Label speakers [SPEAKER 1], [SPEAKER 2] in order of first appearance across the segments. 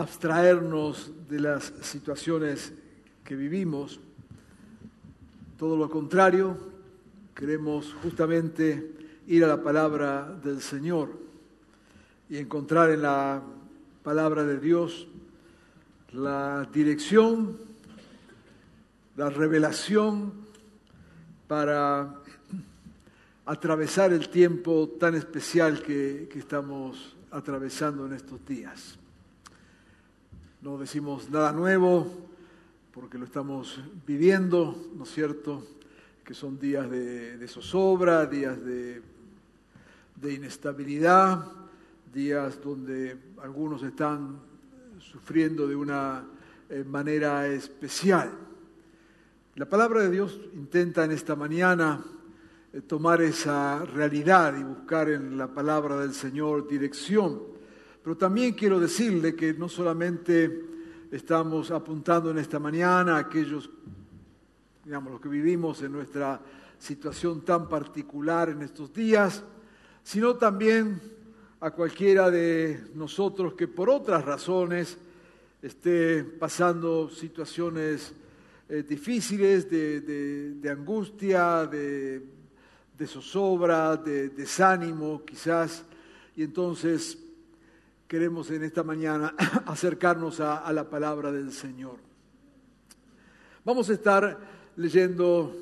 [SPEAKER 1] Abstraernos de las situaciones que vivimos. Todo lo contrario, queremos justamente ir a la palabra del Señor y encontrar en la palabra de Dios la dirección, la revelación para atravesar el tiempo tan especial que, que estamos atravesando en estos días. No decimos nada nuevo porque lo estamos viviendo, ¿no es cierto? Que son días de, zozobra, días de, de inestabilidad, días donde algunos están sufriendo de una eh, manera especial. La palabra de Dios intenta en esta mañana eh, tomar esa realidad y buscar en la palabra del Señor dirección. Pero también quiero decirle que no solamente estamos apuntando en esta mañana a aquellos, digamos, los que vivimos en nuestra situación tan particular en estos días, sino también a cualquiera de nosotros que por otras razones esté pasando situaciones eh, difíciles de, de- angustia, de, de zozobra, de desánimo quizás, y entonces queremos en esta mañana acercarnos a, la palabra del Señor. Vamos a estar leyendo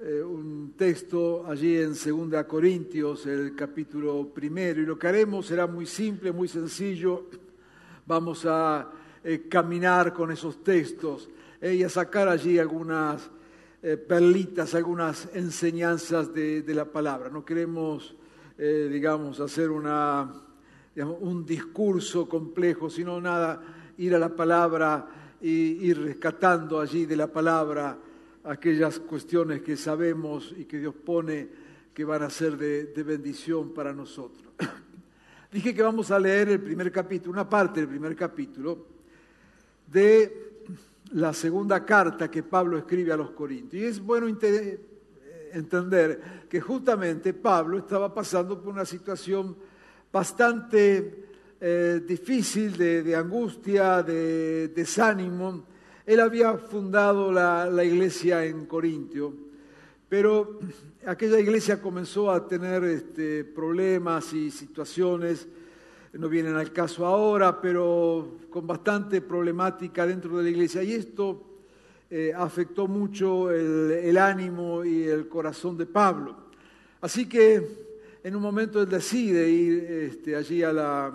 [SPEAKER 1] eh, un texto allí en 2 Corintios, el capítulo primero, y lo que haremos será muy simple, muy sencillo. Vamos a eh, caminar con esos textos eh, y a sacar allí algunas perlitas, algunas enseñanzas de, la palabra. No queremos, digamos, hacer una, un discurso complejo, sino nada, ir a la palabra y ir rescatando allí de la palabra aquellas cuestiones que sabemos y que Dios pone que van a ser de, de bendición para nosotros. Dije que vamos a leer el primer capítulo, una parte del primer capítulo de la segunda carta que Pablo escribe a los Corintios. Y es bueno inte- entender que justamente Pablo estaba pasando por una situación bastante eh, difícil de, angustia, de desánimo. Él había fundado la, la iglesia en Corintio, pero aquella iglesia comenzó a tener este, problemas y situaciones, no vienen al caso ahora, pero con bastante problemática dentro de la iglesia. Y esto eh, afectó mucho el, el ánimo y el corazón de Pablo. Así que en un momento él decide ir este, allí a la,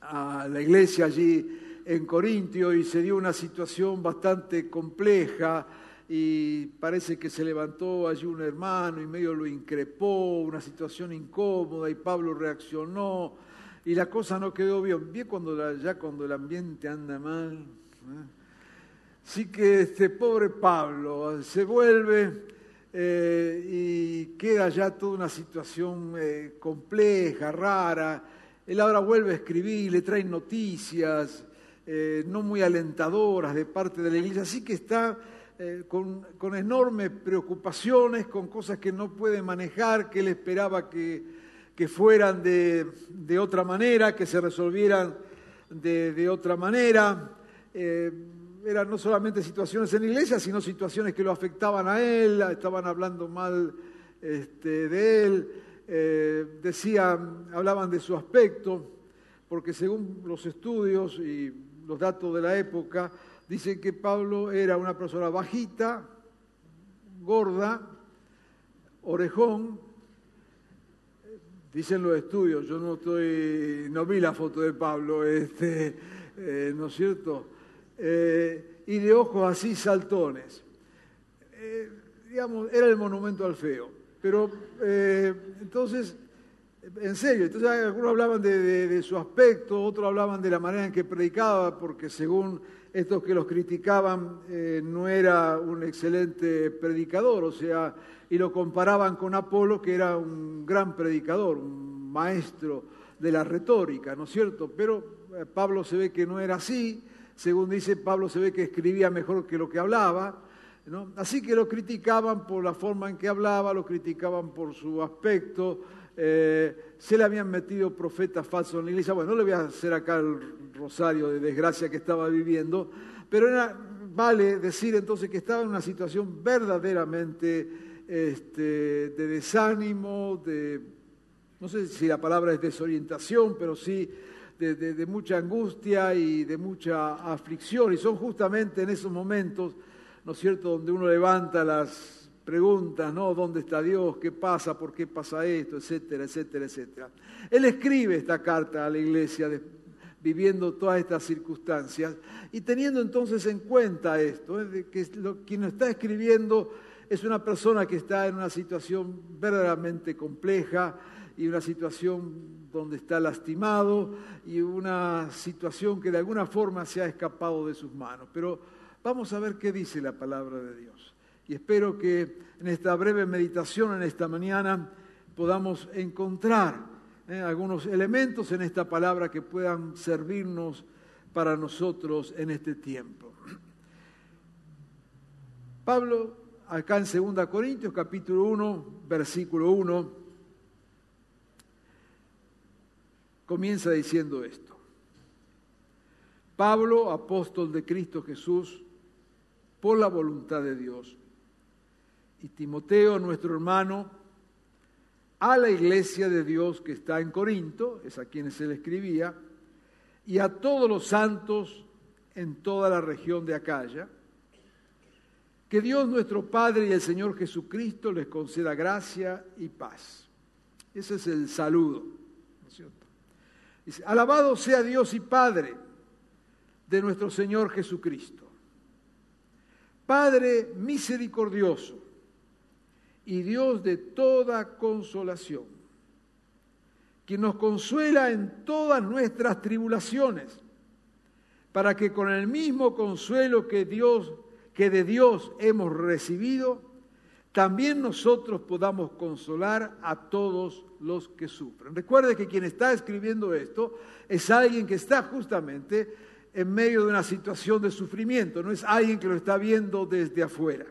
[SPEAKER 1] a la iglesia allí en Corintio y se dio una situación bastante compleja y parece que se levantó allí un hermano y medio lo increpó, una situación incómoda y Pablo reaccionó y la cosa no quedó bien. Bien cuando ya cuando el ambiente anda mal. ¿eh? Así que este pobre Pablo se vuelve eh, y queda ya toda una situación eh, compleja, rara. Él ahora vuelve a escribir, le traen noticias eh, no muy alentadoras de parte de la iglesia, así que está con, con enormes preocupaciones, con cosas que no puede manejar, que él esperaba que, que fueran de, de otra manera, que se resolvieran de, de otra manera. Eran no solamente situaciones en la iglesia, sino situaciones que lo afectaban a él, estaban hablando mal este, de él, eh, decían, hablaban de su aspecto, porque según los estudios y los datos de la época, dicen que Pablo era una persona bajita, gorda, orejón, dicen los estudios, yo no estoy, no vi la foto de Pablo, este, eh, ¿no es cierto? Eh, y de ojos así saltones. Eh, digamos, era el monumento al feo. Pero eh, entonces, en serio, entonces algunos hablaban de, de- de su aspecto, otros hablaban de la manera en que predicaba, porque según estos que los criticaban, eh, no era un excelente predicador, o sea, y lo comparaban con Apolo, que era un gran predicador, un maestro de la retórica, ¿no es cierto? Pero eh, Pablo se ve que no era así, según dice Pablo se ve que escribía mejor que lo que hablaba. Así que lo criticaban por la forma en que hablaba, lo criticaban por su aspecto, eh, se le habían metido profetas falsos en la iglesia. Bueno, no le voy a hacer acá el rosario de desgracia que estaba viviendo, pero vale decir entonces que estaba en una situación verdaderamente este, de desánimo, de, no sé si la palabra es desorientación, pero sí de, mucha angustia y de mucha aflicción. Y son justamente en esos momentos, ¿no es cierto?, donde uno levanta las preguntas, ¿no? ¿Dónde está Dios? ¿Qué pasa? ¿Por qué pasa esto? Etcétera, etcétera, etcétera. Él escribe esta carta a la iglesia viviendo todas estas circunstancias y teniendo entonces en cuenta esto, ¿eh? que lo- quien está escribiendo es una persona que está en una situación verdaderamente compleja y una situación donde está lastimado y una situación que de alguna forma se ha escapado de sus manos. Pero vamos a ver qué dice la palabra de Dios. Y espero que en esta breve meditación, en esta mañana, podamos encontrar eh, algunos elementos en esta palabra que puedan servirnos para nosotros en este tiempo. Pablo, acá en 2 Corintios capítulo 1, versículo 1, comienza diciendo esto. Pablo, apóstol de Cristo Jesús, por la voluntad de Dios, y Timoteo, nuestro hermano, a la iglesia de Dios que está en Corinto, es a quienes él escribía, y a todos los santos en toda la región de Acaya, que Dios nuestro Padre y el Señor Jesucristo les conceda gracia y paz. Ese es el saludo. Alabado sea Dios y Padre de nuestro Señor Jesucristo. Padre misericordioso y Dios de toda consolación, quien nos consuela en todas nuestras tribulaciones, para que con el mismo consuelo que Dios que de Dios hemos recibido, también nosotros podamos consolar a todos los que sufren. Recuerde que quien está escribiendo esto es alguien que está justamente en medio de una situación de sufrimiento, no es alguien que lo está viendo desde afuera.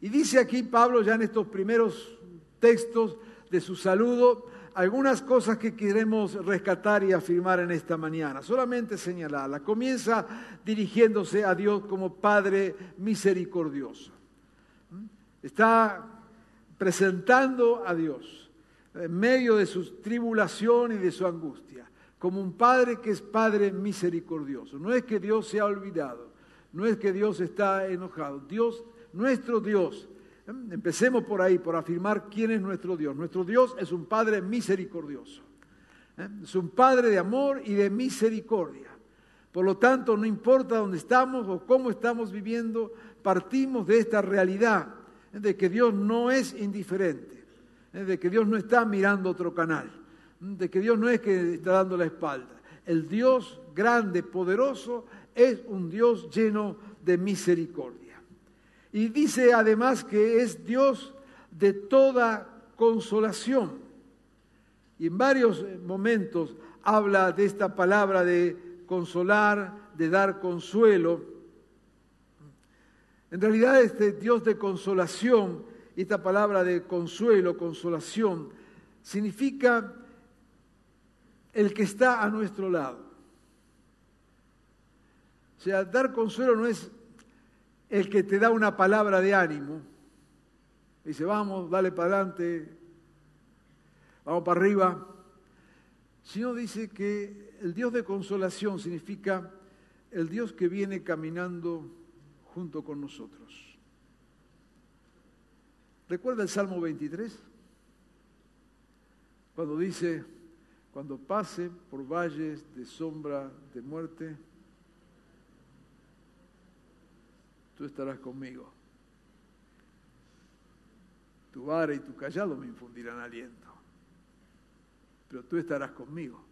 [SPEAKER 1] Y dice aquí Pablo ya en estos primeros textos de su saludo algunas cosas que queremos rescatar y afirmar en esta mañana, solamente señalarla. Comienza dirigiéndose a Dios como Padre misericordioso. Está presentando a Dios en medio de su tribulación y de su angustia, como un Padre que es Padre misericordioso. No es que Dios se ha olvidado, no es que Dios está enojado. Dios, nuestro Dios, ¿eh? empecemos por ahí, por afirmar quién es nuestro Dios. Nuestro Dios es un Padre misericordioso. ¿eh? Es un Padre de amor y de misericordia. Por lo tanto, no importa dónde estamos o cómo estamos viviendo, partimos de esta realidad. De que Dios no es indiferente, de que Dios no está mirando otro canal, de que Dios no es que está dando la espalda. El Dios grande, poderoso, es un Dios lleno de misericordia. Y dice además que es Dios de toda consolación. Y en varios momentos habla de esta palabra de consolar, de dar consuelo. En realidad este Dios de consolación, esta palabra de consuelo, consolación, significa el que está a nuestro lado. O sea, dar consuelo no es el que te da una palabra de ánimo. Dice, vamos, dale para adelante, vamos para arriba. Sino dice que el Dios de consolación significa el Dios que viene caminando junto con nosotros. ¿Recuerda el Salmo 23? Cuando dice, cuando pase por valles de sombra de muerte, tú estarás conmigo. Tu vara y tu callado me infundirán aliento, pero tú estarás conmigo.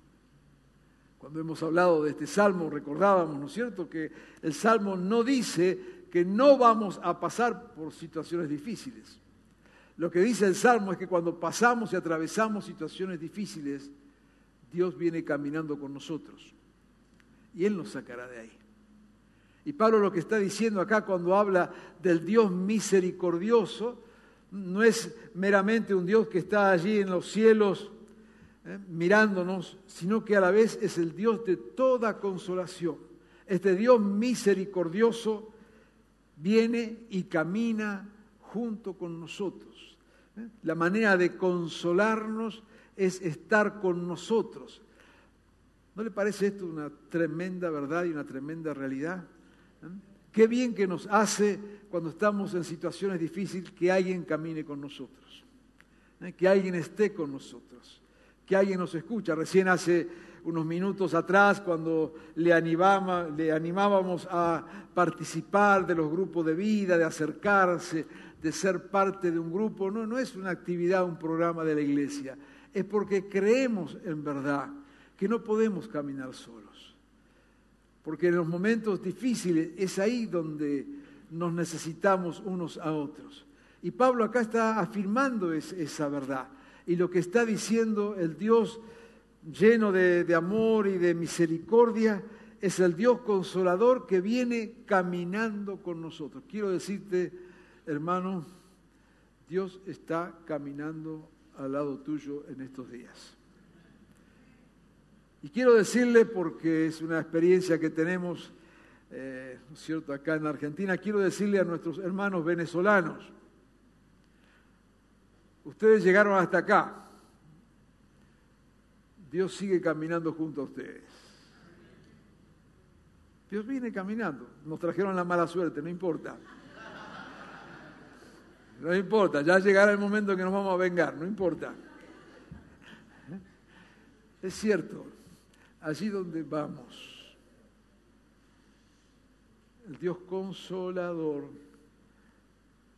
[SPEAKER 1] Cuando hemos hablado de este salmo, recordábamos, ¿no es cierto?, que el salmo no dice que no vamos a pasar por situaciones difíciles. Lo que dice el salmo es que cuando pasamos y atravesamos situaciones difíciles, Dios viene caminando con nosotros y Él nos sacará de ahí. Y Pablo lo que está diciendo acá cuando habla del Dios misericordioso, no es meramente un Dios que está allí en los cielos eh, mirándonos, sino que a la vez es el Dios de toda consolación. Este Dios misericordioso viene y camina junto con nosotros. ¿eh? La manera de consolarnos es estar con nosotros. ¿No le parece esto una tremenda verdad y una tremenda realidad? ¿Eh? Qué bien que nos hace cuando estamos en situaciones difíciles que alguien camine con nosotros, que alguien esté con nosotros, que alguien nos escucha. Recién hace unos minutos atrás, cuando le, animaba, le animábamos a participar de los grupos de vida, de acercarse, de ser parte de un grupo, no, no es una actividad, un programa de la iglesia es porque creemos en verdad que no podemos caminar solos. Porque en los momentos difíciles es ahí donde nos necesitamos unos a otros. Y Pablo acá está afirmando esa verdad. Y lo que está diciendo el Dios lleno de, amor y de misericordia es el Dios consolador que viene caminando con nosotros. Quiero decirte, hermano, Dios está caminando al lado tuyo en estos días. Y quiero decirle, porque es una experiencia que tenemos, eh, ¿no es cierto?, acá en Argentina, quiero decirle a nuestros hermanos venezolanos, ustedes llegaron hasta acá, Dios sigue caminando junto a ustedes. Dios viene caminando, nos trajeron la mala suerte, no importa. No importa, ya llegará el momento en que nos vamos a vengar, no importa. Es cierto, allí donde vamos, el Dios consolador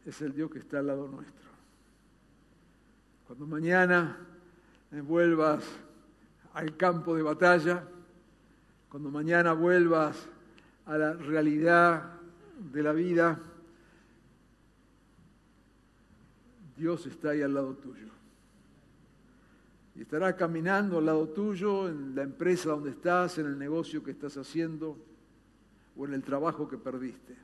[SPEAKER 1] es el Dios que está al lado nuestro. Cuando mañana vuelvas al campo de batalla, cuando mañana vuelvas a la realidad de la vida, Dios está ahí al lado tuyo. Y estará caminando al lado tuyo, en la empresa donde estás, en el negocio que estás haciendo o en el trabajo que perdiste.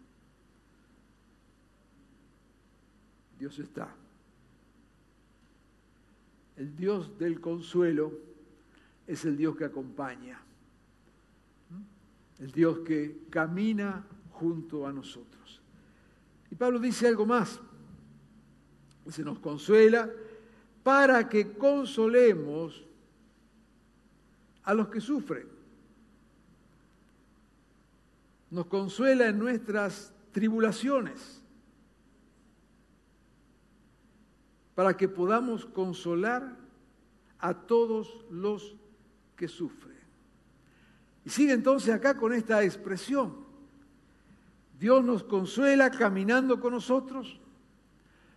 [SPEAKER 1] Dios está. El Dios del consuelo es el Dios que acompaña, el Dios que camina junto a nosotros. Y Pablo dice algo más se nos consuela para que consolemos a los que sufren. Nos consuela en nuestras tribulaciones, para que podamos consolar a todos los que sufren. Y sigue entonces acá con esta expresión. Dios nos consuela caminando con nosotros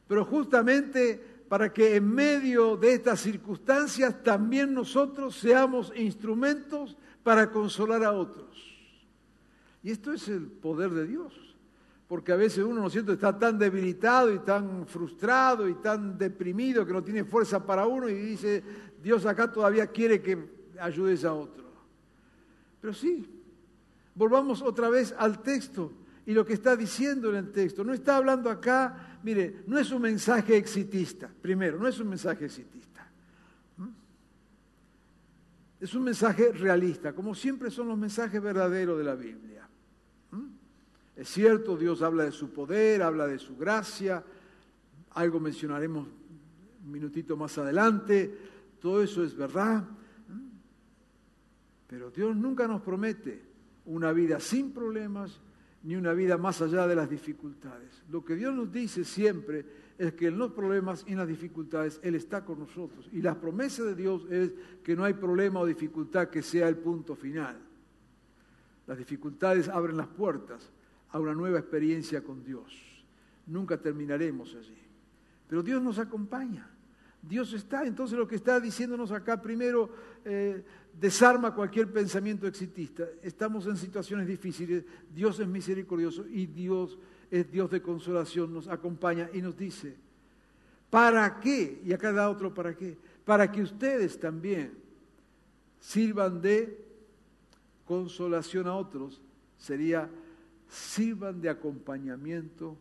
[SPEAKER 1] pero justamente para que en medio de estas circunstancias también nosotros seamos instrumentos para consolar a otros. Y esto es el poder de Dios, porque a veces uno, ¿no siento, está tan debilitado y tan frustrado y tan deprimido que no tiene fuerza para uno y dice, Dios acá todavía quiere que ayudes a otro. Pero sí, volvamos otra vez al texto y lo que está diciendo en el texto. No está hablando acá, mire, no es un mensaje exitista, primero, no es un mensaje exitista. ¿Mm? Es un mensaje realista, como siempre son los mensajes verdaderos de la Biblia. Es cierto, Dios habla de su poder, habla de su gracia, algo mencionaremos un minutito más adelante, todo eso es verdad. Pero Dios nunca nos promete una vida sin problemas ni una vida más allá de las dificultades. Lo que Dios nos dice siempre es que en los problemas y en las dificultades Él está con nosotros. Y la promesa de Dios es que no hay problema o dificultad que sea el punto final. Las dificultades abren las puertas a una nueva experiencia con Dios. Nunca terminaremos allí. Pero Dios nos acompaña. Dios está. Entonces lo que está diciéndonos acá, primero, eh, desarma cualquier pensamiento exitista. Estamos en situaciones difíciles. Dios es misericordioso y Dios es Dios de consolación. Nos acompaña y nos dice, ¿para qué? Y acá da otro para qué. Para que ustedes también sirvan de consolación a otros. Sería, sirvan de acompañamiento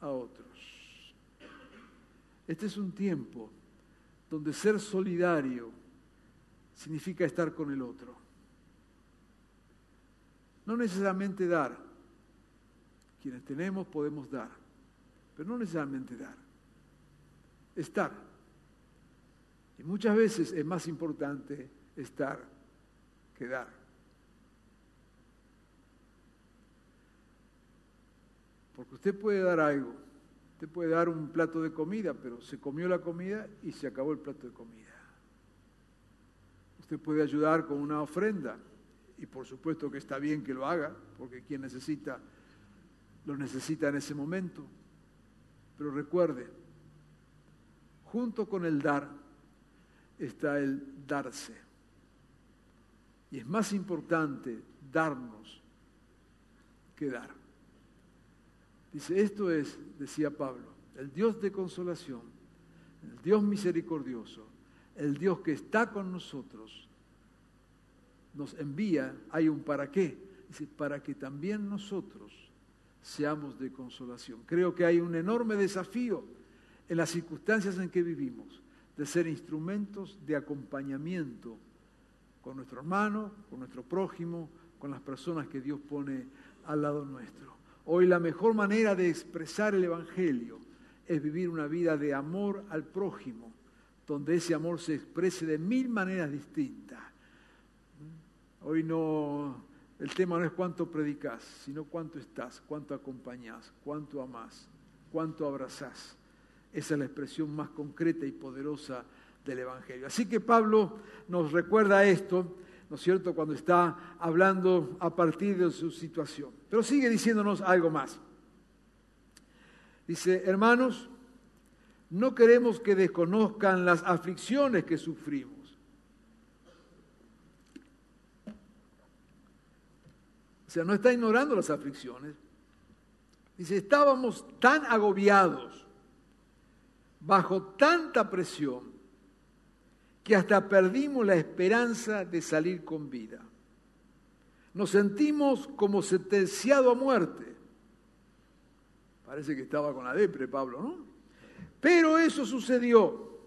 [SPEAKER 1] a otros. Este es un tiempo donde ser solidario significa estar con el otro. No necesariamente dar. Quienes tenemos podemos dar, pero no necesariamente dar. Estar. Y muchas veces es más importante estar que dar. Porque usted puede dar algo, usted puede dar un plato de comida, pero se comió la comida y se acabó el plato de comida. Usted puede ayudar con una ofrenda y por supuesto que está bien que lo haga, porque quien necesita, lo necesita en ese momento. Pero recuerde, junto con el dar está el darse. Y es más importante darnos que dar. Dice, esto es, decía Pablo, el Dios de consolación, el Dios misericordioso, el Dios que está con nosotros, nos envía, hay un para qué, para que también nosotros seamos de consolación. Creo que hay un enorme desafío en las circunstancias en que vivimos, de ser instrumentos de acompañamiento con nuestro hermano, con nuestro prójimo, con las personas que Dios pone al lado nuestro. Hoy la mejor manera de expresar el Evangelio es vivir una vida de amor al prójimo, donde ese amor se exprese de mil maneras distintas. Hoy no, el tema no es cuánto predicas, sino cuánto estás, cuánto acompañás, cuánto amás, cuánto abrazás. Esa es la expresión más concreta y poderosa del Evangelio. Así que Pablo nos recuerda esto, ¿no es cierto?, cuando está hablando a partir de su situación. Pero sigue diciéndonos algo más. Dice, hermanos, no queremos que desconozcan las aflicciones que sufrimos. O sea, no está ignorando las aflicciones. Dice, estábamos tan agobiados, bajo tanta presión, que hasta perdimos la esperanza de salir con vida. Nos sentimos como sentenciado a muerte. Parece que estaba con la depre Pablo, ¿no? Pero eso sucedió.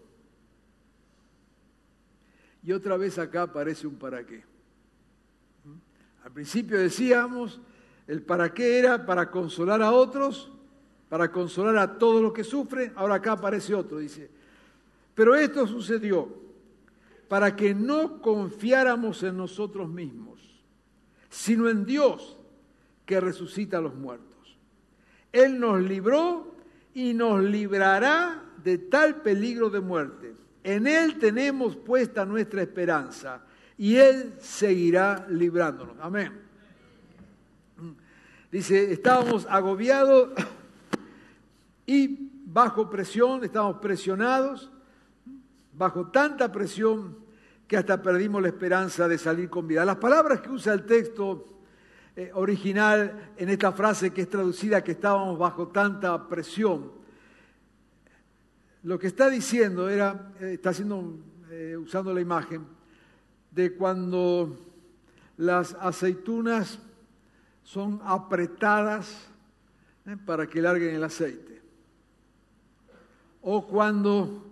[SPEAKER 1] Y otra vez acá aparece un para qué. Al principio decíamos, el para qué era para consolar a otros, para consolar a todos los que sufren. Ahora acá aparece otro, dice. Pero esto sucedió para que no confiáramos en nosotros mismos, sino en Dios que resucita a los muertos. Él nos libró y nos librará de tal peligro de muerte. En Él tenemos puesta nuestra esperanza y Él seguirá librándonos. Amén. Dice, estábamos agobiados y bajo presión, estábamos presionados bajo tanta presión que hasta perdimos la esperanza de salir con vida. Las palabras que usa el texto eh, original en esta frase que es traducida que estábamos bajo tanta presión, lo que está diciendo era, eh, está haciendo, eh, usando la imagen de cuando las aceitunas son apretadas para que larguen el aceite. O cuando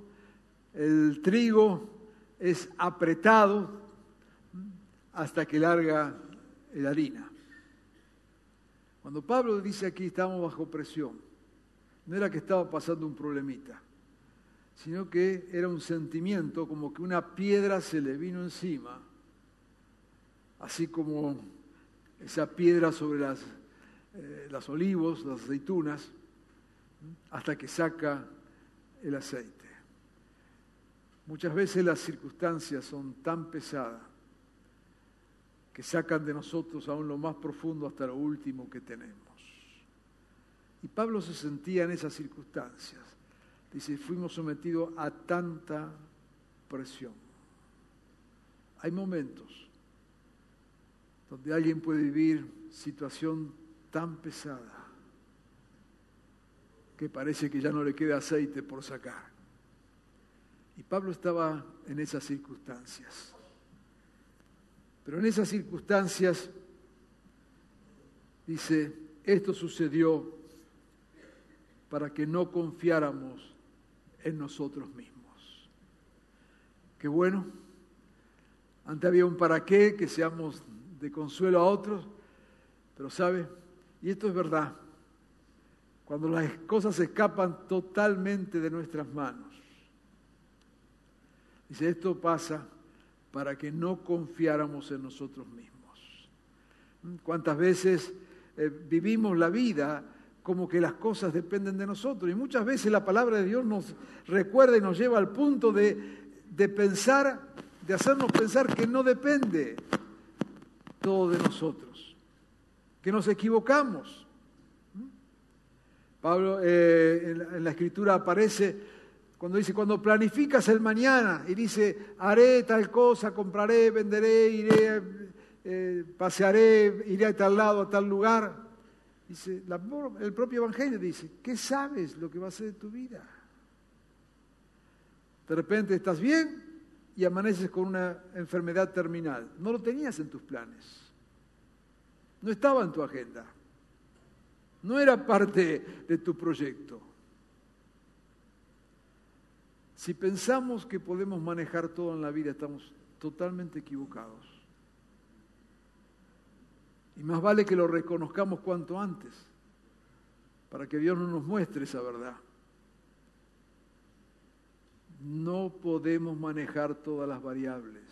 [SPEAKER 1] el trigo es apretado hasta que larga la harina. Cuando Pablo dice aquí estamos bajo presión, no era que estaba pasando un problemita, sino que era un sentimiento como que una piedra se le vino encima, así como esa piedra sobre las, eh, las olivos, las aceitunas, hasta que saca el aceite. Muchas veces las circunstancias son tan pesadas que sacan de nosotros aún lo más profundo hasta lo último que tenemos. Y Pablo se sentía en esas circunstancias. Dice, fuimos sometidos a tanta presión. Hay momentos donde alguien puede vivir situación tan pesada que parece que ya no le queda aceite por sacar. Y Pablo estaba en esas circunstancias. Pero en esas circunstancias, dice, esto sucedió para que no confiáramos en nosotros mismos. Qué bueno. Antes había un para qué, que seamos de consuelo a otros, pero sabe, y esto es verdad, cuando las cosas escapan totalmente de nuestras manos. Dice, esto pasa para que no confiáramos en nosotros mismos. ¿Cuántas veces eh, vivimos la vida como que las cosas dependen de nosotros? Y muchas veces la palabra de Dios nos recuerda y nos lleva al punto de, de pensar, de hacernos pensar que no depende todo de nosotros, que nos equivocamos Pablo eh, en la escritura aparece cuando dice, cuando planificas el mañana y dice, haré tal cosa, compraré, venderé, iré, eh, pasearé, iré a tal lado, a tal lugar. Dice, el propio Evangelio dice, ¿qué sabes lo que va a ser de tu vida? De repente estás bien y amaneces con una enfermedad terminal. No lo tenías en tus planes. No estaba en tu agenda. No era parte de tu proyecto. Si pensamos que podemos manejar todo en la vida, estamos totalmente equivocados. Y más vale que lo reconozcamos cuanto antes, para que Dios no nos muestre esa verdad. No podemos manejar todas las variables.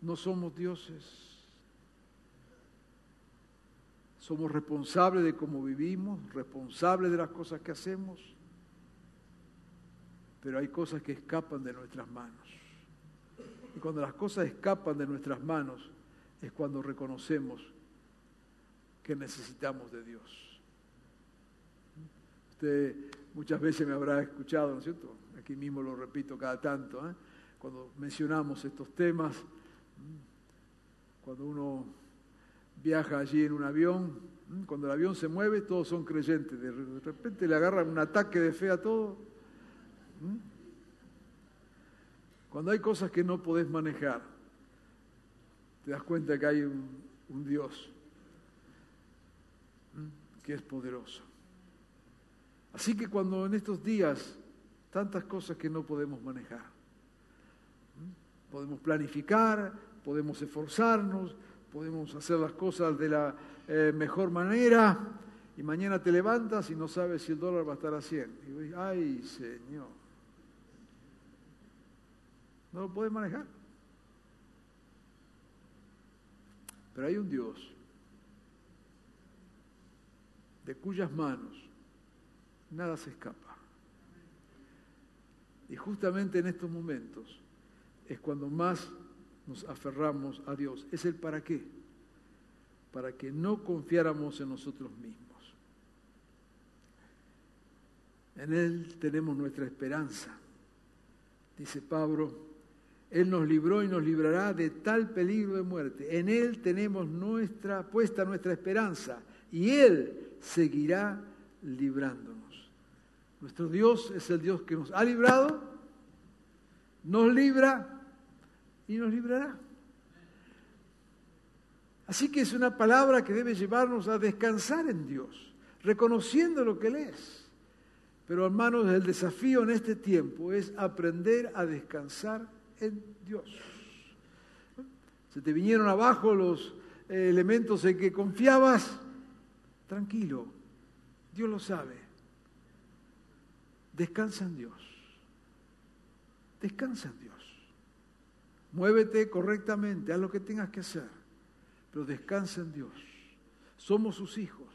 [SPEAKER 1] No somos dioses. Somos responsables de cómo vivimos, responsables de las cosas que hacemos, pero hay cosas que escapan de nuestras manos. Y cuando las cosas escapan de nuestras manos es cuando reconocemos que necesitamos de Dios. Usted muchas veces me habrá escuchado, ¿no es cierto? Aquí mismo lo repito cada tanto, ¿eh? cuando mencionamos estos temas, cuando uno viaja allí en un avión, cuando el avión se mueve, todos son creyentes, de repente le agarran un ataque de fe a todo. Cuando hay cosas que no podés manejar, te das cuenta que hay un, Dios que es poderoso. Así que cuando en estos días, tantas cosas que no podemos manejar, podemos planificar, podemos esforzarnos, podemos hacer las cosas de la eh, mejor manera, y mañana te levantas y no sabes si el dólar va a estar a 100. Y dices, ay Señor, no lo puedes manejar. Pero hay un Dios de cuyas manos nada se escapa. Y justamente en estos momentos es cuando más nos aferramos a Dios. Es el para qué. Para que no confiáramos en nosotros mismos. En Él tenemos nuestra esperanza. Dice Pablo, Él nos libró y nos librará de tal peligro de muerte. En Él tenemos nuestra, puesta nuestra esperanza y Él seguirá librándonos. Nuestro Dios es el Dios que nos ha librado, nos libra y nos librará. Así que es una palabra que debe llevarnos a descansar en Dios, reconociendo lo que Él es. Pero hermanos, el desafío en este tiempo es aprender a descansar en Dios. Se te vinieron abajo los eh, elementos en que confiabas, tranquilo, Dios lo sabe. Descansa en Dios. Descansa en Dios. Muévete correctamente, haz lo que tengas que hacer, pero descansa en Dios. Somos sus hijos.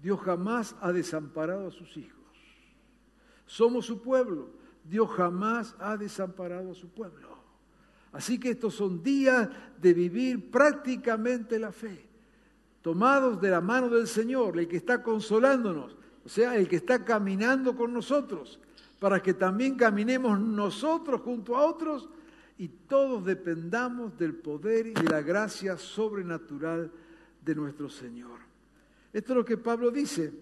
[SPEAKER 1] Dios jamás ha desamparado a sus hijos. Somos su pueblo. Dios jamás ha desamparado a su pueblo. Así que estos son días de vivir prácticamente la fe. tomados de la mano del Señor, el que está consolándonos, o sea, el que está caminando con nosotros, para que también caminemos nosotros junto a otros y todos dependamos del poder y de la gracia sobrenatural de nuestro Señor. Esto es lo que Pablo dice.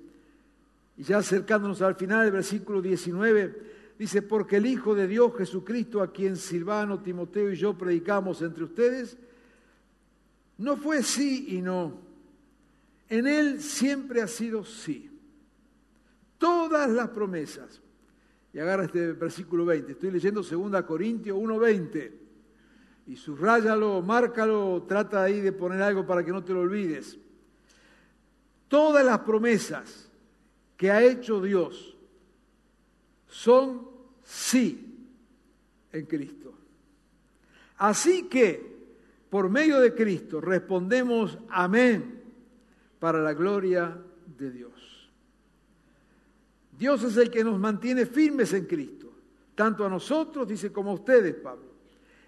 [SPEAKER 1] Y ya acercándonos al final del versículo 19, dice, porque el Hijo de Dios Jesucristo, a quien Silvano, Timoteo y yo predicamos entre ustedes, no fue sí y no. En Él siempre ha sido sí. Todas las promesas. Y agarra este versículo 20. Estoy leyendo 2 Corintios 1.20. Y subrayalo, márcalo, trata ahí de poner algo para que no te lo olvides. Todas las promesas que ha hecho Dios son sí en Cristo. Así que, por medio de Cristo, respondemos amén para la gloria de Dios. Dios es el que nos mantiene firmes en Cristo, tanto a nosotros, dice, como a ustedes, Pablo.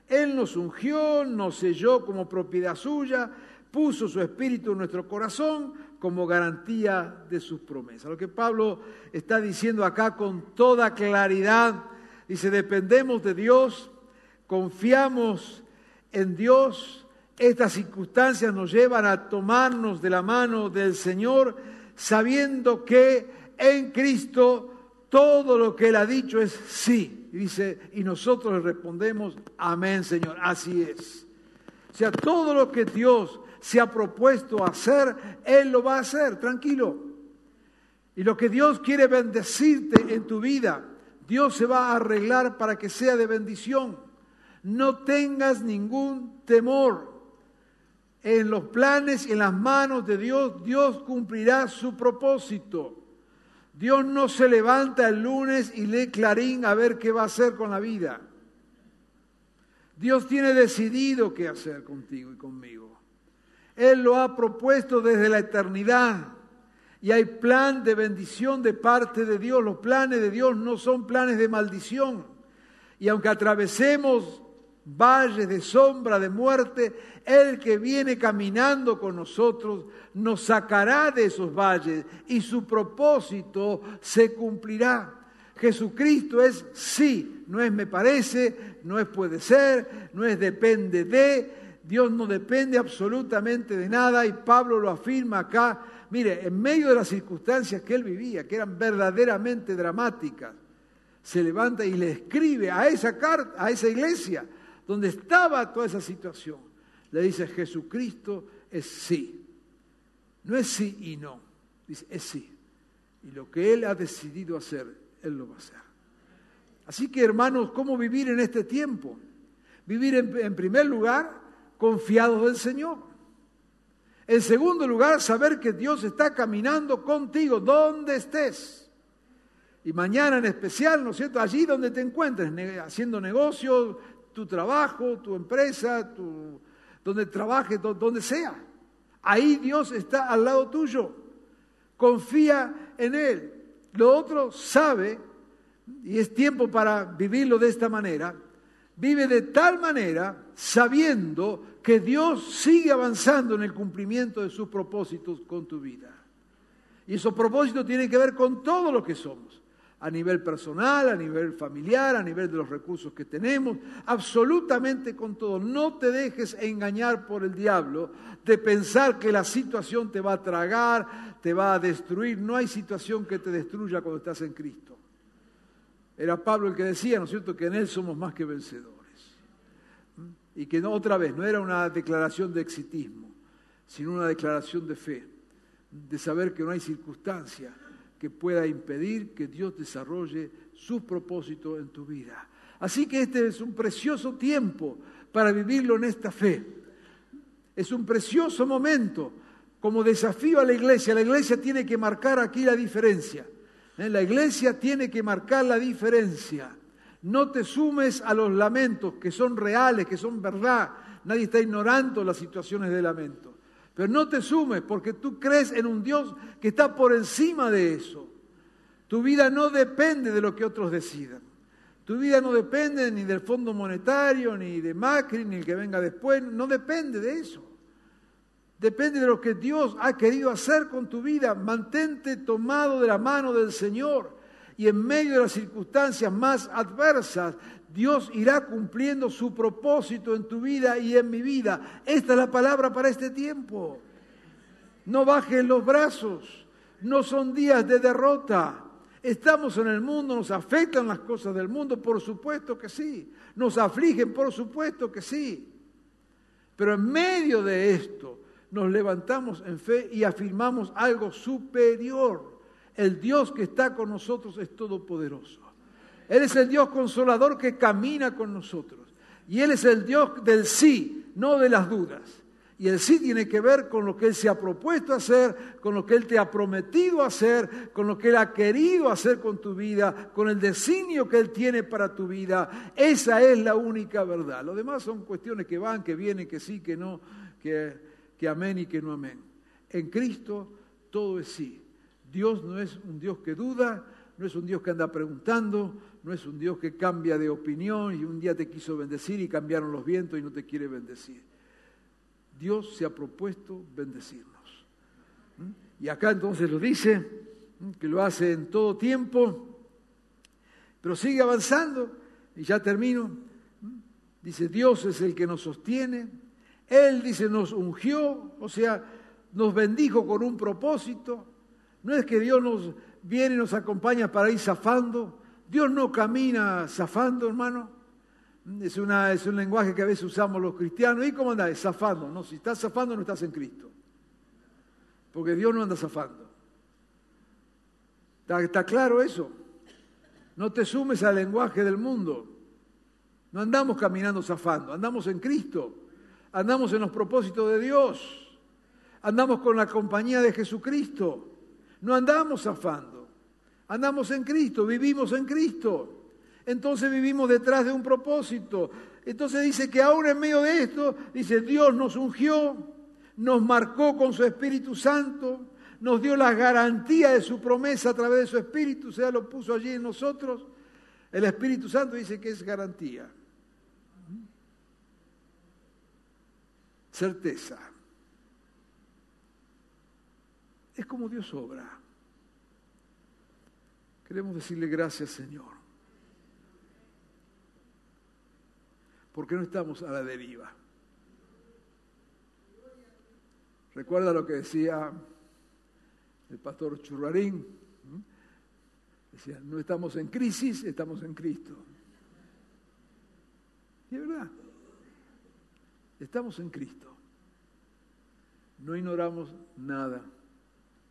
[SPEAKER 1] Él nos ungió, nos selló como propiedad suya, puso su espíritu en nuestro corazón como garantía de sus promesas. Lo que Pablo está diciendo acá con toda claridad, dice, dependemos de Dios, confiamos en Dios, estas circunstancias nos llevan a tomarnos de la mano del Señor, sabiendo que en Cristo todo lo que Él ha dicho es sí. Y dice, y nosotros le respondemos, amén Señor, así es. O sea, todo lo que Dios se ha propuesto hacer, Él lo va a hacer, tranquilo. Y lo que Dios quiere bendecirte en tu vida, Dios se va a arreglar para que sea de bendición. No tengas ningún temor. En los planes y en las manos de Dios, Dios cumplirá su propósito. Dios no se levanta el lunes y lee Clarín a ver qué va a hacer con la vida. Dios tiene decidido qué hacer contigo y conmigo. Él lo ha propuesto desde la eternidad. Y hay plan de bendición de parte de Dios. Los planes de Dios no son planes de maldición. Y aunque atravesemos valles de sombra, de muerte, el que viene caminando con nosotros nos sacará de esos valles y su propósito se cumplirá. Jesucristo es sí, no es me parece, no es puede ser, no es depende de, Dios no depende absolutamente de nada y Pablo lo afirma acá. Mire, en medio de las circunstancias que él vivía, que eran verdaderamente dramáticas, se levanta y le escribe a esa carta, a esa iglesia, donde estaba toda esa situación, le dice Jesucristo es sí. No es sí y no, dice es sí. Y lo que Él ha decidido hacer, Él lo va a hacer. Así que hermanos, ¿cómo vivir en este tiempo? Vivir en, en primer lugar confiados del Señor. En segundo lugar, saber que Dios está caminando contigo donde estés. Y mañana en especial, ¿no es cierto? Allí donde te encuentres, haciendo negocios, tu trabajo, tu empresa, donde trabajes, donde sea. Ahí Dios está al lado tuyo. Confía en Él. Lo otro sabe, y es tiempo para vivirlo de esta manera, vive de tal manera sabiendo que Dios sigue avanzando en el cumplimiento de sus propósitos con tu vida. Y esos propósitos tienen que ver con todo lo que somos a nivel personal, a nivel familiar, a nivel de los recursos que tenemos, absolutamente con todo. No te dejes engañar por el diablo de pensar que la situación te va a tragar, te va a destruir. No hay situación que te destruya cuando estás en Cristo. Era Pablo el que decía, ¿no es cierto?, que en Él somos más que vencedores. Y que no, otra vez, no era una declaración de exitismo, sino una declaración de fe, de saber que no hay circunstancia que pueda impedir que Dios desarrolle sus propósitos en tu vida. Así que este es un precioso tiempo para vivirlo en esta fe. Es un precioso momento como desafío a la iglesia. La iglesia tiene que marcar aquí la diferencia. ¿Eh? La iglesia tiene que marcar la diferencia. No te sumes a los lamentos que son reales, que son verdad. Nadie está ignorando las situaciones de lamento. Pero no te sumes porque tú crees en un Dios que está por encima de eso. Tu vida no depende de lo que otros decidan. Tu vida no depende ni del Fondo Monetario, ni de Macri, ni el que venga después. No depende de eso. Depende de lo que Dios ha querido hacer con tu vida. Mantente tomado de la mano del Señor. Y en medio de las circunstancias más adversas, Dios irá cumpliendo su propósito en tu vida y en mi vida. Esta es la palabra para este tiempo. No bajes los brazos. No son días de derrota. Estamos en el mundo, nos afectan las cosas del mundo, por supuesto que sí. Nos afligen, por supuesto que sí. Pero en medio de esto nos levantamos en fe y afirmamos algo superior. El Dios que está con nosotros es todopoderoso. Él es el Dios consolador que camina con nosotros. Y Él es el Dios del sí, no de las dudas. Y el sí tiene que ver con lo que Él se ha propuesto hacer, con lo que Él te ha prometido hacer, con lo que Él ha querido hacer con tu vida, con el designio que Él tiene para tu vida. Esa es la única verdad. Lo demás son cuestiones que van, que vienen, que sí, que no, que, que amén y que no amén. En Cristo todo es sí. Dios no es un Dios que duda, no es un Dios que anda preguntando, no es un Dios que cambia de opinión y un día te quiso bendecir y cambiaron los vientos y no te quiere bendecir. Dios se ha propuesto bendecirnos. ¿Mm? Y acá entonces lo dice, que lo hace en todo tiempo, pero sigue avanzando y ya termino. Dice, Dios es el que nos sostiene. Él dice, nos ungió, o sea, nos bendijo con un propósito. No es que Dios nos viene y nos acompaña para ir zafando. Dios no camina zafando, hermano. Es, es un lenguaje que a veces usamos los cristianos. ¿Y cómo anda? Zafando. No, si estás zafando no estás en Cristo. Porque Dios no anda zafando. ¿Está, está claro eso? No te sumes al lenguaje del mundo. No andamos caminando zafando, andamos en Cristo. Andamos en los propósitos de Dios. Andamos con la compañía de Jesucristo. No andamos zafando. Andamos en Cristo, vivimos en Cristo. Entonces vivimos detrás de un propósito. Entonces dice que ahora en medio de esto, dice, Dios nos ungió, nos marcó con su Espíritu Santo, nos dio la garantía de su promesa a través de su Espíritu, o sea, lo puso allí en nosotros. El Espíritu Santo dice que es garantía. Certeza. Es como Dios obra. Queremos decirle gracias, Señor. Porque no estamos a la deriva. Recuerda lo que decía el pastor Churrarín. Decía, no estamos en crisis, estamos en Cristo. Y es verdad, estamos en Cristo. No ignoramos nada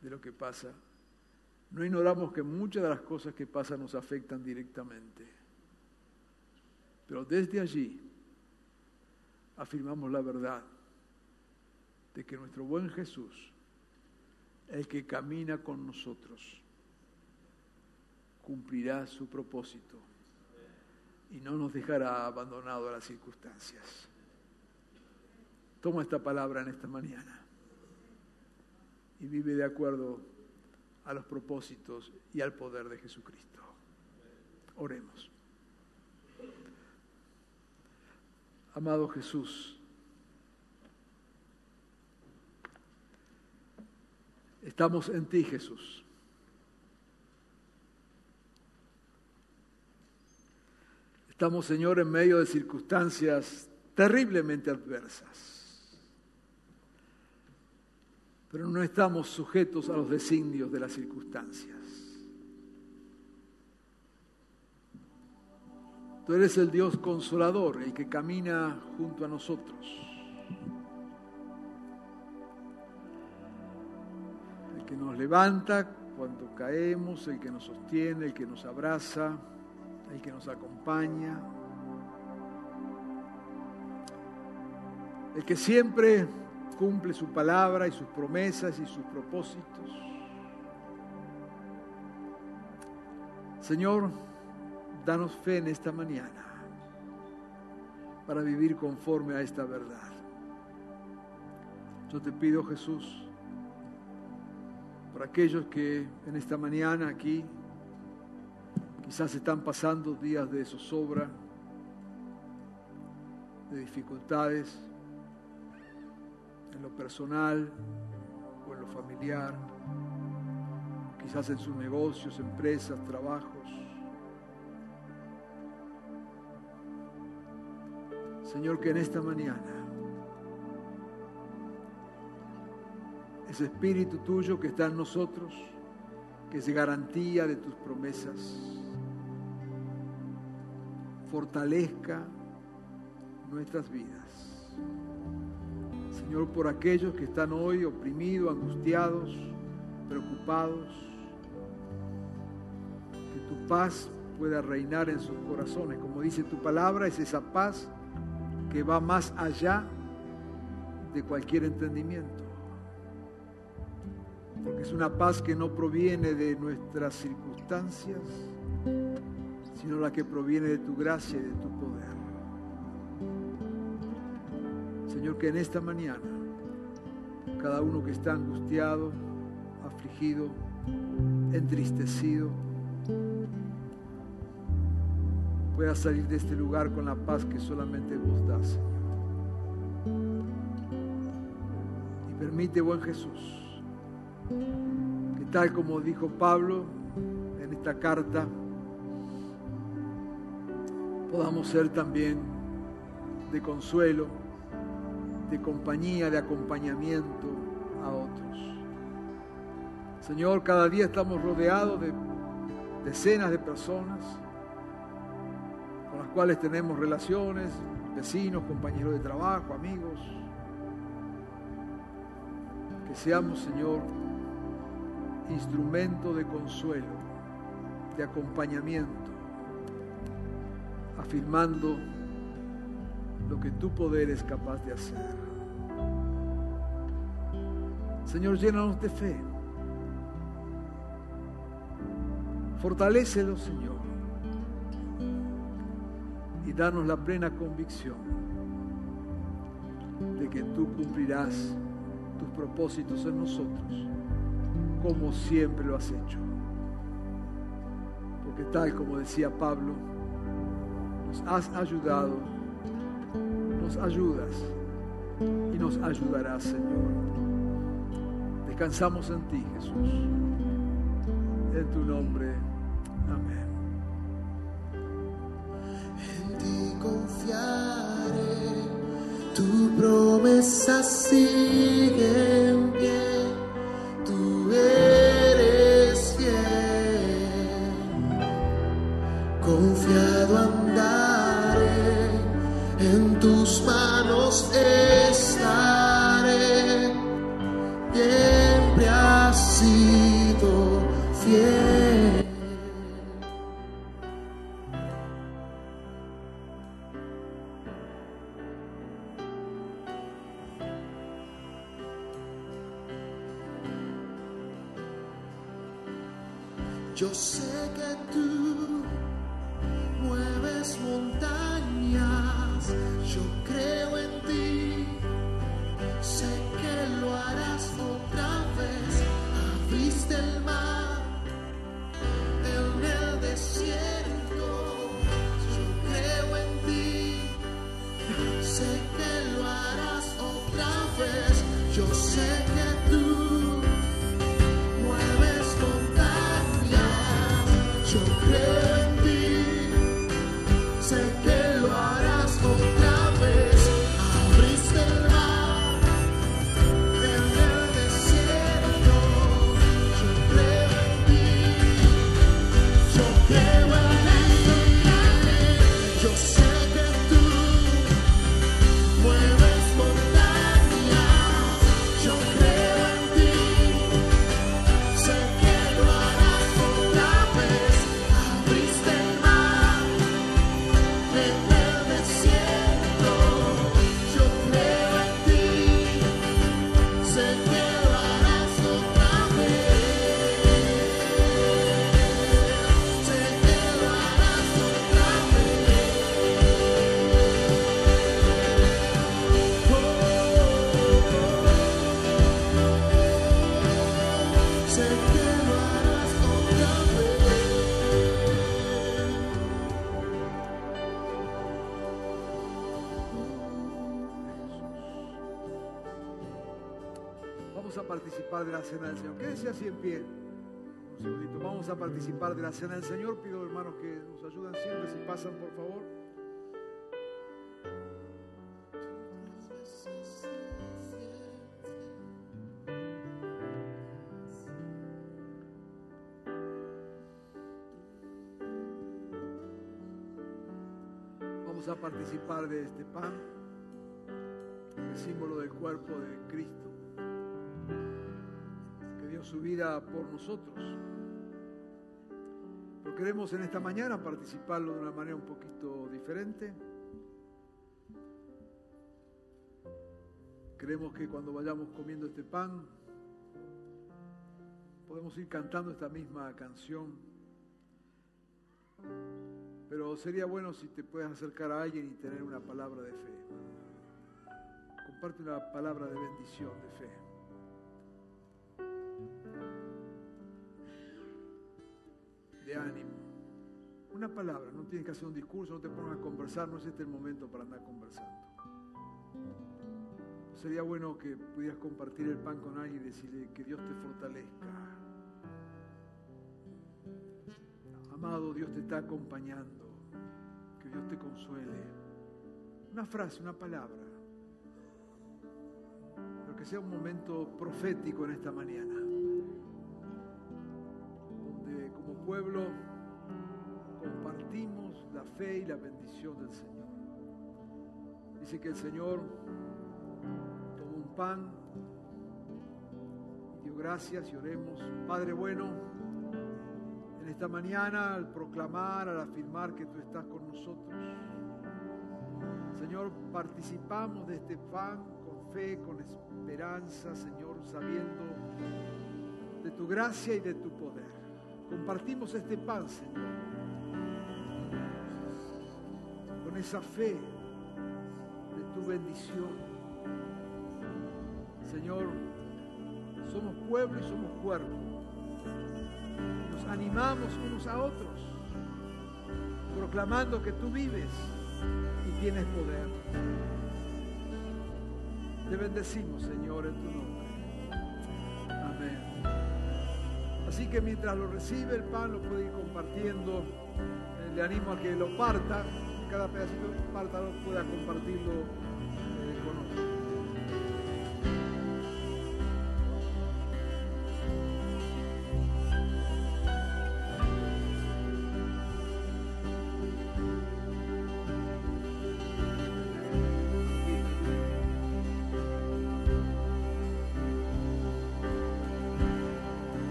[SPEAKER 1] de lo que pasa. No ignoramos que muchas de las cosas que pasan nos afectan directamente. Pero desde allí afirmamos la verdad de que nuestro buen Jesús, el que camina con nosotros, cumplirá su propósito y no nos dejará abandonado a las circunstancias. Toma esta palabra en esta mañana y vive de acuerdo a los propósitos y al poder de Jesucristo. Oremos. Amado Jesús, estamos en ti, Jesús. Estamos, Señor, en medio de circunstancias terriblemente adversas. Pero no estamos sujetos a los designios de las circunstancias. Tú eres el Dios consolador, el que camina junto a nosotros, el que nos levanta cuando caemos, el que nos sostiene, el que nos abraza, el que nos acompaña, el que siempre cumple su palabra y sus promesas y sus propósitos. Señor, danos fe en esta mañana para vivir conforme a esta verdad. Yo te pido, Jesús, por aquellos que en esta mañana aquí quizás están pasando días de zozobra, de dificultades, en lo personal o en lo familiar, quizás en sus negocios, empresas, trabajos. Señor, que en esta mañana ese espíritu tuyo que está en nosotros, que es garantía de tus promesas, fortalezca nuestras vidas. Señor, por aquellos que están hoy oprimidos, angustiados, preocupados, que tu paz pueda reinar en sus corazones. Como dice tu palabra, es esa paz que va más allá de cualquier entendimiento. Porque es una paz que no proviene de nuestras circunstancias, sino la que proviene de tu gracia y de tu poder. Señor, que en esta mañana cada uno que está angustiado, afligido, entristecido, pueda salir de este lugar con la paz que solamente vos das, Señor. Y permite, buen Jesús, que tal como dijo Pablo en esta carta, podamos ser también de consuelo, de compañía, de acompañamiento a otros. Señor, cada día estamos rodeados de decenas de personas con las cuales tenemos relaciones, vecinos, compañeros de trabajo, amigos. Que seamos, Señor, instrumento de consuelo, de acompañamiento, afirmando lo que tu poder es capaz de hacer. Señor, llénanos de fe. Fortalécelos, Señor. Y danos la plena convicción de que tú cumplirás tus propósitos en nosotros, como siempre lo has hecho. Porque tal como decía Pablo, nos has ayudado, nos ayudas y nos ayudarás, Señor. Descansamos en ti, Jesús. En tu nombre. Amén.
[SPEAKER 2] En ti confiaré, tu promesa sigue
[SPEAKER 1] de la cena del Señor. Quédese así en pie. Un segundito. Vamos a participar de la cena del Señor. Pido, hermanos, que nos ayuden siempre si pasan, por favor. Vamos a participar de este pan, el símbolo del cuerpo de Cristo, su vida por nosotros. Pero queremos en esta mañana participarlo de una manera un poquito diferente. Creemos que cuando vayamos comiendo este pan, podemos ir cantando esta misma canción. Pero sería bueno si te puedes acercar a alguien y tener una palabra de fe. Comparte una palabra de bendición, de fe. De ánimo. Una palabra, no tienes que hacer un discurso, no te pongas a conversar, no es este el momento para andar conversando. Sería bueno que pudieras compartir el pan con alguien y decirle que Dios te fortalezca. Amado, Dios te está acompañando. Que Dios te consuele. Una frase, una palabra. Pero que sea un momento profético en esta mañana. Pueblo compartimos la fe y la bendición del Señor. Dice que el Señor tomó un pan y dio gracias y oremos. Padre bueno, en esta mañana al proclamar, al afirmar que tú estás con nosotros. Señor, participamos de este pan con fe, con esperanza, Señor, sabiendo de tu gracia y de tu poder. Compartimos este pan, Señor, con esa fe de tu bendición. Señor, somos pueblo y somos cuerpo nos animamos unos a otros, proclamando que tú vives y tienes poder. Te bendecimos, Señor, en tu nombre. Así que mientras lo recibe el pan, lo puede ir compartiendo. Eh, le animo a que lo parta, cada pedacito parta, lo pueda compartirlo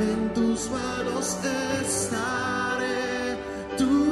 [SPEAKER 2] en tus manos estaré. Tú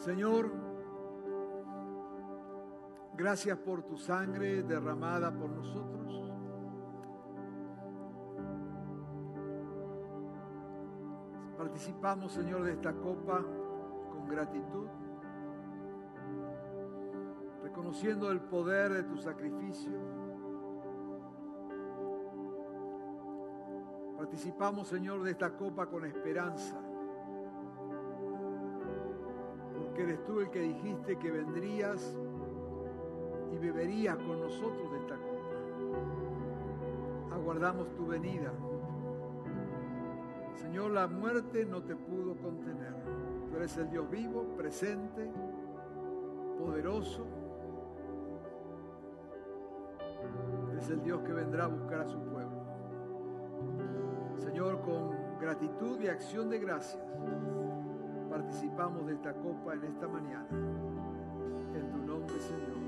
[SPEAKER 1] Señor, gracias por tu sangre derramada por nosotros. Participamos, Señor, de esta copa con gratitud, reconociendo el poder de tu sacrificio. Participamos, Señor, de esta copa con esperanza eres tú el que dijiste que vendrías y beberías con nosotros de esta copa. Aguardamos tu venida. Señor, la muerte no te pudo contener. Tú eres el Dios vivo, presente, poderoso. Eres el Dios que vendrá a buscar a su pueblo. Señor, con gratitud y acción de gracias participamos de esta copa en esta mañana. En tu nombre, Señor.